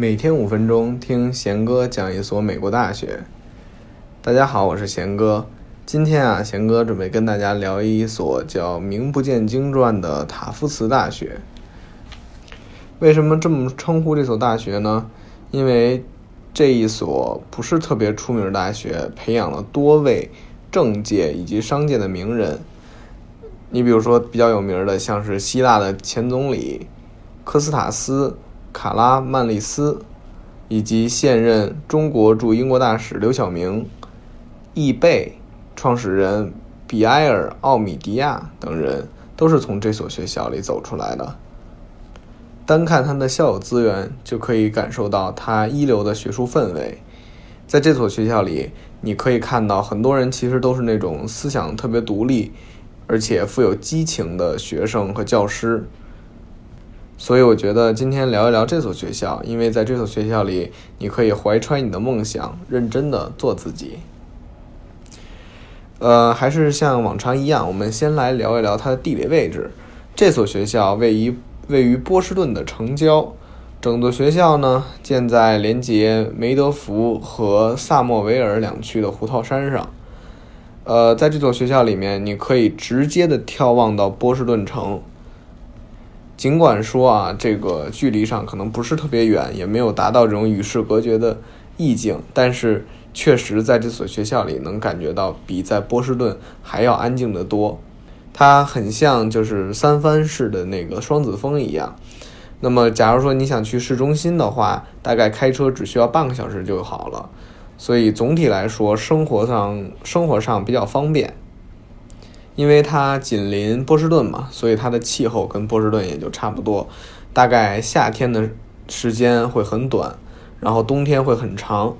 每天五分钟听贤哥讲一所美国大学。大家好，我是贤哥。今天啊，贤哥准备跟大家聊一所叫名不见经传的塔夫茨大学。为什么这么称呼这所大学呢？因为这一所不是特别出名的大学，培养了多位政界以及商界的名人。你比如说比较有名的，像是希腊的前总理科斯塔斯。卡拉曼利斯，以及现任中国驻英国大使刘晓明、易贝创始人比埃尔·奥米迪亚等人，都是从这所学校里走出来的。单看他的校友资源，就可以感受到他一流的学术氛围。在这所学校里，你可以看到很多人其实都是那种思想特别独立，而且富有激情的学生和教师。所以我觉得今天聊一聊这所学校，因为在这所学校里，你可以怀揣你的梦想，认真的做自己。呃，还是像往常一样，我们先来聊一聊它的地理位置。这所学校位于位于波士顿的城郊，整座学校呢建在连接梅德福和萨莫维尔两区的胡桃山上。呃，在这所学校里面，你可以直接的眺望到波士顿城。尽管说啊，这个距离上可能不是特别远，也没有达到这种与世隔绝的意境，但是确实在这所学校里能感觉到比在波士顿还要安静的多。它很像就是三藩市的那个双子峰一样。那么，假如说你想去市中心的话，大概开车只需要半个小时就好了。所以总体来说，生活上生活上比较方便。因为它紧邻波士顿嘛，所以它的气候跟波士顿也就差不多。大概夏天的时间会很短，然后冬天会很长，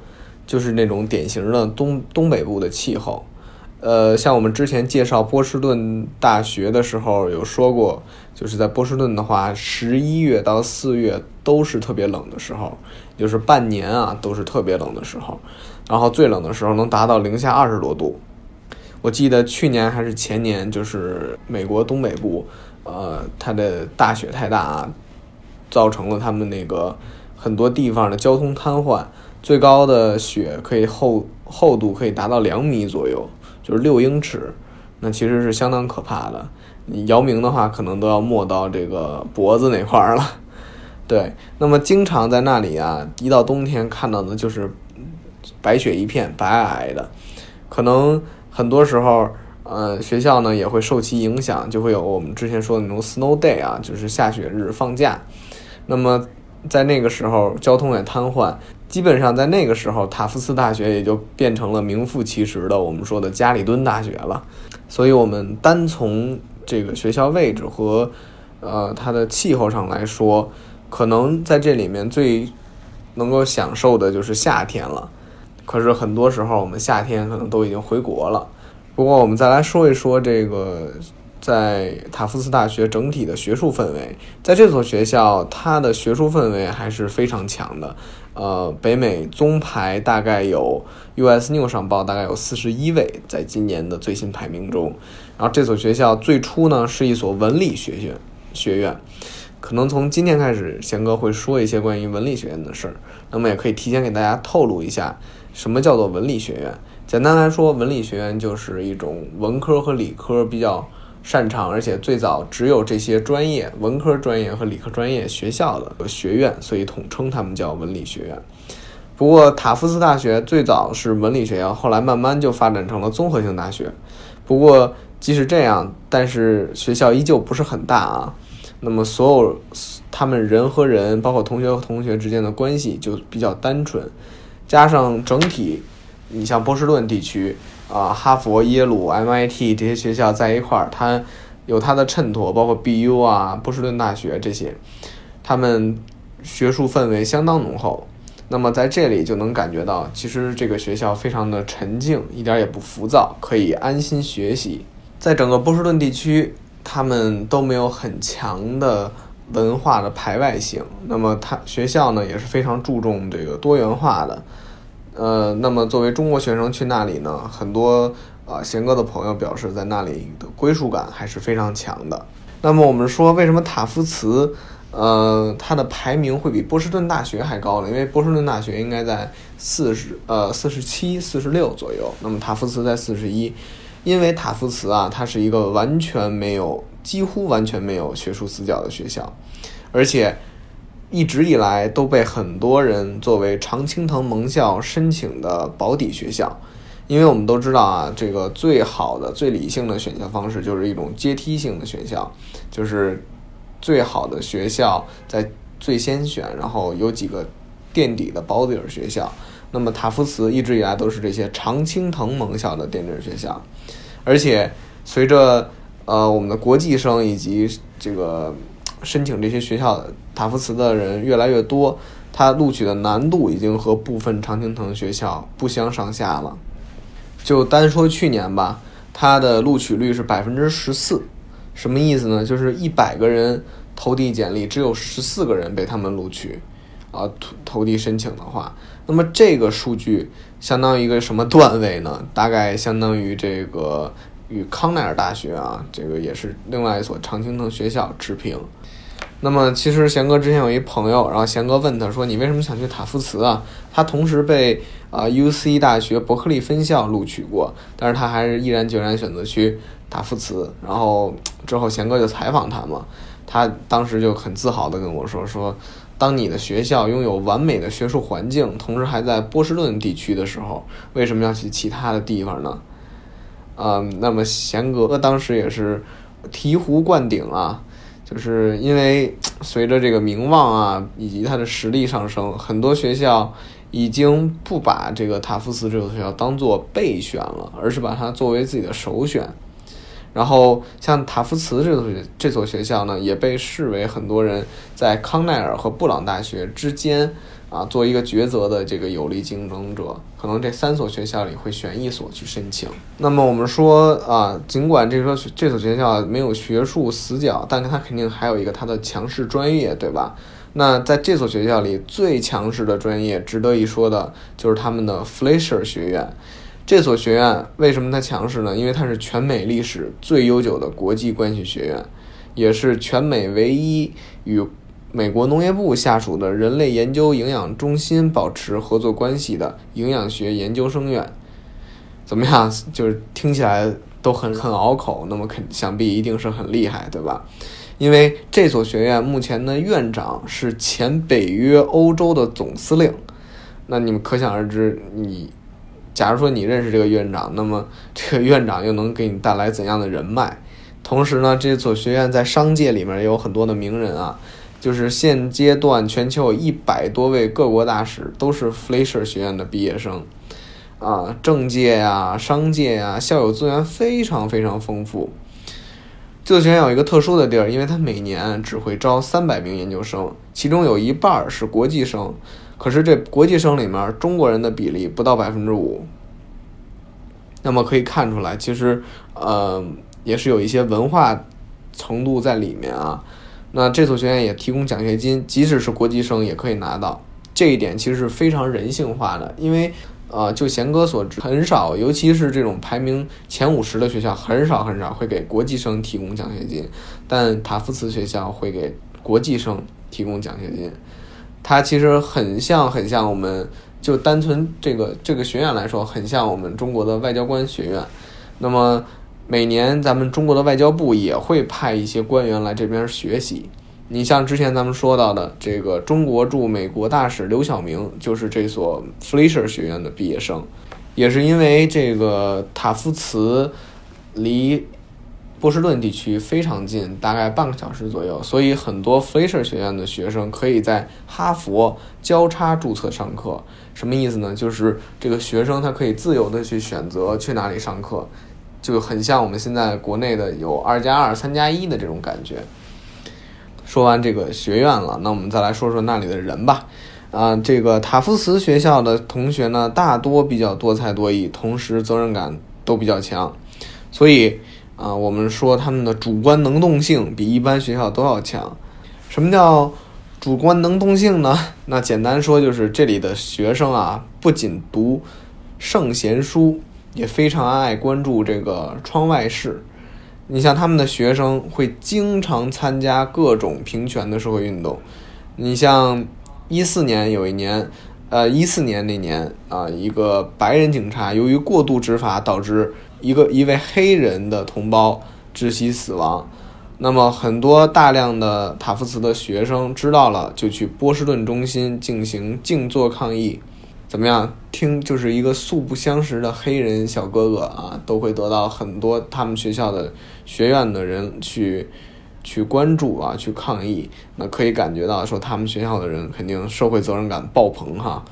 就是那种典型的东东北部的气候。呃，像我们之前介绍波士顿大学的时候有说过，就是在波士顿的话，十一月到四月都是特别冷的时候，就是半年啊都是特别冷的时候，然后最冷的时候能达到零下二十多度。我记得去年还是前年，就是美国东北部，呃，它的大雪太大啊，造成了他们那个很多地方的交通瘫痪。最高的雪可以厚厚度可以达到两米左右，就是六英尺，那其实是相当可怕的。你姚明的话，可能都要没到这个脖子那块儿了。对，那么经常在那里啊，一到冬天看到的就是白雪一片，白皑皑的，可能。很多时候，呃，学校呢也会受其影响，就会有我们之前说的那种 snow day 啊，就是下雪日放假。那么在那个时候，交通也瘫痪，基本上在那个时候，塔夫茨大学也就变成了名副其实的我们说的加里敦大学了。所以，我们单从这个学校位置和呃它的气候上来说，可能在这里面最能够享受的就是夏天了。可是很多时候，我们夏天可能都已经回国了。不过，我们再来说一说这个在塔夫斯大学整体的学术氛围。在这所学校，它的学术氛围还是非常强的。呃，北美综排大概有 US News 上报，大概有四十一位，在今年的最新排名中。然后，这所学校最初呢是一所文理学院学院。可能从今天开始，贤哥会说一些关于文理学院的事儿。那么，也可以提前给大家透露一下。什么叫做文理学院？简单来说，文理学院就是一种文科和理科比较擅长，而且最早只有这些专业，文科专业和理科专业学校的学院，所以统称他们叫文理学院。不过，塔夫斯大学最早是文理学院，后来慢慢就发展成了综合性大学。不过，即使这样，但是学校依旧不是很大啊。那么，所有他们人和人，包括同学和同学之间的关系就比较单纯。加上整体，你像波士顿地区啊，哈佛、耶鲁、MIT 这些学校在一块儿，它有它的衬托，包括 BU 啊、波士顿大学这些，他们学术氛围相当浓厚。那么在这里就能感觉到，其实这个学校非常的沉静，一点也不浮躁，可以安心学习。在整个波士顿地区，他们都没有很强的。文化的排外性，那么他学校呢也是非常注重这个多元化的，呃，那么作为中国学生去那里呢，很多啊贤哥的朋友表示在那里的归属感还是非常强的。那么我们说为什么塔夫茨呃，它的排名会比波士顿大学还高呢，因为波士顿大学应该在四十呃四十七、四十六左右，那么塔夫茨在四十一，因为塔夫茨啊，它是一个完全没有、几乎完全没有学术死角的学校，而且。一直以来都被很多人作为常青藤盟校申请的保底学校，因为我们都知道啊，这个最好的、最理性的选校方式就是一种阶梯性的选校，就是最好的学校在最先选，然后有几个垫底的保底儿学校。那么塔夫茨一直以来都是这些常青藤盟校的垫底儿学校，而且随着呃我们的国际生以及这个。申请这些学校塔夫茨的人越来越多，他录取的难度已经和部分常青藤学校不相上下了。就单说去年吧，它的录取率是百分之十四，什么意思呢？就是一百个人投递简历，只有十四个人被他们录取，啊，投投递申请的话，那么这个数据相当于一个什么段位呢？大概相当于这个与康奈尔大学啊，这个也是另外一所常青藤学校持平。那么其实贤哥之前有一朋友，然后贤哥问他说：“你为什么想去塔夫茨啊？”他同时被啊 U C 大学伯克利分校录取过，但是他还是毅然决然选择去塔夫茨。然后之后贤哥就采访他嘛，他当时就很自豪的跟我说：“说当你的学校拥有完美的学术环境，同时还在波士顿地区的时候，为什么要去其他的地方呢？”嗯，那么贤哥当时也是醍醐灌顶啊。就是因为随着这个名望啊，以及他的实力上升，很多学校已经不把这个塔夫茨这所学校当做备选了，而是把它作为自己的首选。然后像塔夫茨这所这所学校呢，也被视为很多人在康奈尔和布朗大学之间。啊，做一个抉择的这个有力竞争者，可能这三所学校里会选一所去申请。那么我们说啊，尽管这所这所学校没有学术死角，但是它肯定还有一个它的强势专业，对吧？那在这所学校里最强势的专业，值得一说的就是他们的 Fleischer 学院。这所学院为什么它强势呢？因为它是全美历史最悠久的国际关系学院，也是全美唯一与美国农业部下属的人类研究营养中心保持合作关系的营养学研究生院，怎么样？就是听起来都很很拗口，那么肯想必一定是很厉害，对吧？因为这所学院目前的院长是前北约欧洲的总司令，那你们可想而知，你假如说你认识这个院长，那么这个院长又能给你带来怎样的人脉？同时呢，这所学院在商界里面也有很多的名人啊。就是现阶段，全球有一百多位各国大使都是 f l e s h e r 学院的毕业生，啊，政界呀、商界呀，校友资源非常非常丰富。这所学院有一个特殊的地儿，因为它每年只会招三百名研究生，其中有一半是国际生，可是这国际生里面中国人的比例不到百分之五。那么可以看出来，其实呃也是有一些文化程度在里面啊。那这所学院也提供奖学金，即使是国际生也可以拿到。这一点其实是非常人性化的，因为，呃，就贤哥所知，很少，尤其是这种排名前五十的学校，很少很少会给国际生提供奖学金。但塔夫茨学校会给国际生提供奖学金，它其实很像很像我们就单纯这个这个学院来说，很像我们中国的外交官学院。那么。每年咱们中国的外交部也会派一些官员来这边学习。你像之前咱们说到的这个中国驻美国大使刘晓明，就是这所 fleisher 学院的毕业生。也是因为这个塔夫茨离波士顿地区非常近，大概半个小时左右，所以很多 fleisher 学院的学生可以在哈佛交叉注册上课。什么意思呢？就是这个学生他可以自由的去选择去哪里上课。就很像我们现在国内的有二加二、三加一的这种感觉。说完这个学院了，那我们再来说说那里的人吧。啊，这个塔夫茨学校的同学呢，大多比较多才多艺，同时责任感都比较强。所以啊，我们说他们的主观能动性比一般学校都要强。什么叫主观能动性呢？那简单说就是这里的学生啊，不仅读圣贤书。也非常爱关注这个窗外事，你像他们的学生会经常参加各种平权的社会运动。你像一四年有一年，呃，一四年那年啊，一个白人警察由于过度执法，导致一个一位黑人的同胞窒息死亡。那么很多大量的塔夫茨的学生知道了，就去波士顿中心进行静坐抗议。怎么样？听就是一个素不相识的黑人小哥哥啊，都会得到很多他们学校的学院的人去去关注啊，去抗议。那可以感觉到说，他们学校的人肯定社会责任感爆棚哈。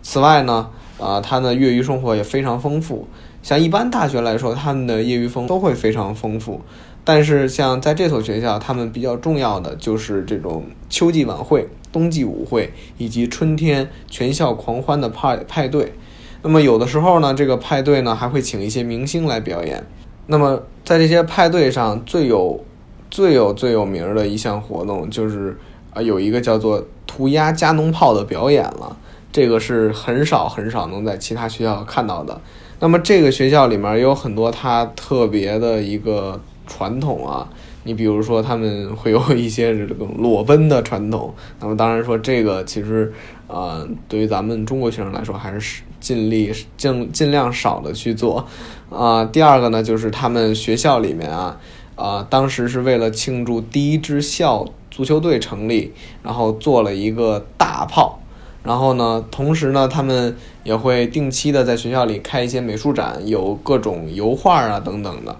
此外呢，啊，他的业余生活也非常丰富。像一般大学来说，他们的业余风都会非常丰富。但是像在这所学校，他们比较重要的就是这种秋季晚会。冬季舞会以及春天全校狂欢的派派对，那么有的时候呢，这个派对呢还会请一些明星来表演。那么在这些派对上，最有最有最有名的一项活动就是啊，有一个叫做涂鸦加农炮的表演了。这个是很少很少能在其他学校看到的。那么这个学校里面也有很多它特别的一个传统啊。你比如说，他们会有一些这种裸奔的传统。那么，当然说这个其实，呃，对于咱们中国学生来说，还是尽力尽尽量少的去做。啊，第二个呢，就是他们学校里面啊，啊，当时是为了庆祝第一支校足球队成立，然后做了一个大炮。然后呢，同时呢，他们也会定期的在学校里开一些美术展，有各种油画啊等等的。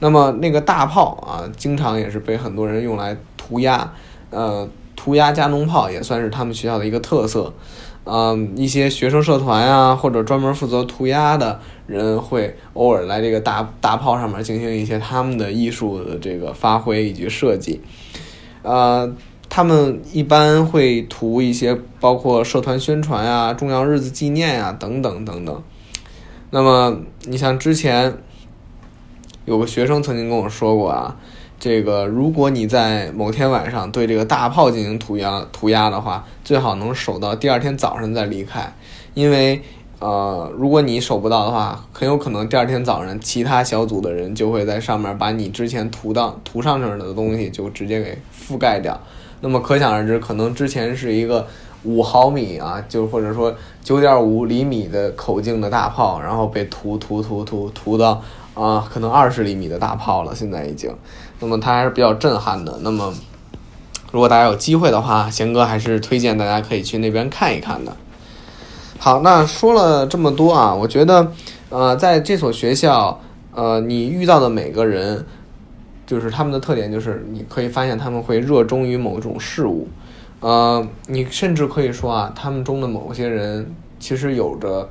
那么那个大炮啊，经常也是被很多人用来涂鸦，呃，涂鸦加农炮也算是他们学校的一个特色。嗯，一些学生社团呀，或者专门负责涂鸦的人，会偶尔来这个大大炮上面进行一些他们的艺术的这个发挥以及设计。呃，他们一般会涂一些包括社团宣传啊、重要日子纪念啊等等等等。那么你像之前。有个学生曾经跟我说过啊，这个如果你在某天晚上对这个大炮进行涂鸦涂鸦的话，最好能守到第二天早上再离开，因为呃，如果你守不到的话，很有可能第二天早上其他小组的人就会在上面把你之前涂到涂上去的东西就直接给覆盖掉。那么可想而知，可能之前是一个五毫米啊，就或者说九点五厘米的口径的大炮，然后被涂涂涂涂涂到。啊，可能二十厘米的大炮了，现在已经，那么它还是比较震撼的。那么，如果大家有机会的话，贤哥还是推荐大家可以去那边看一看的。好，那说了这么多啊，我觉得，呃，在这所学校，呃，你遇到的每个人，就是他们的特点，就是你可以发现他们会热衷于某种事物，呃，你甚至可以说啊，他们中的某些人其实有着。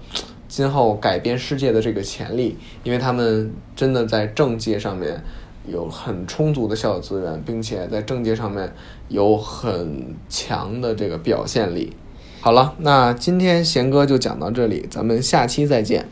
今后改变世界的这个潜力，因为他们真的在政界上面有很充足的校友资源，并且在政界上面有很强的这个表现力。好了，那今天贤哥就讲到这里，咱们下期再见。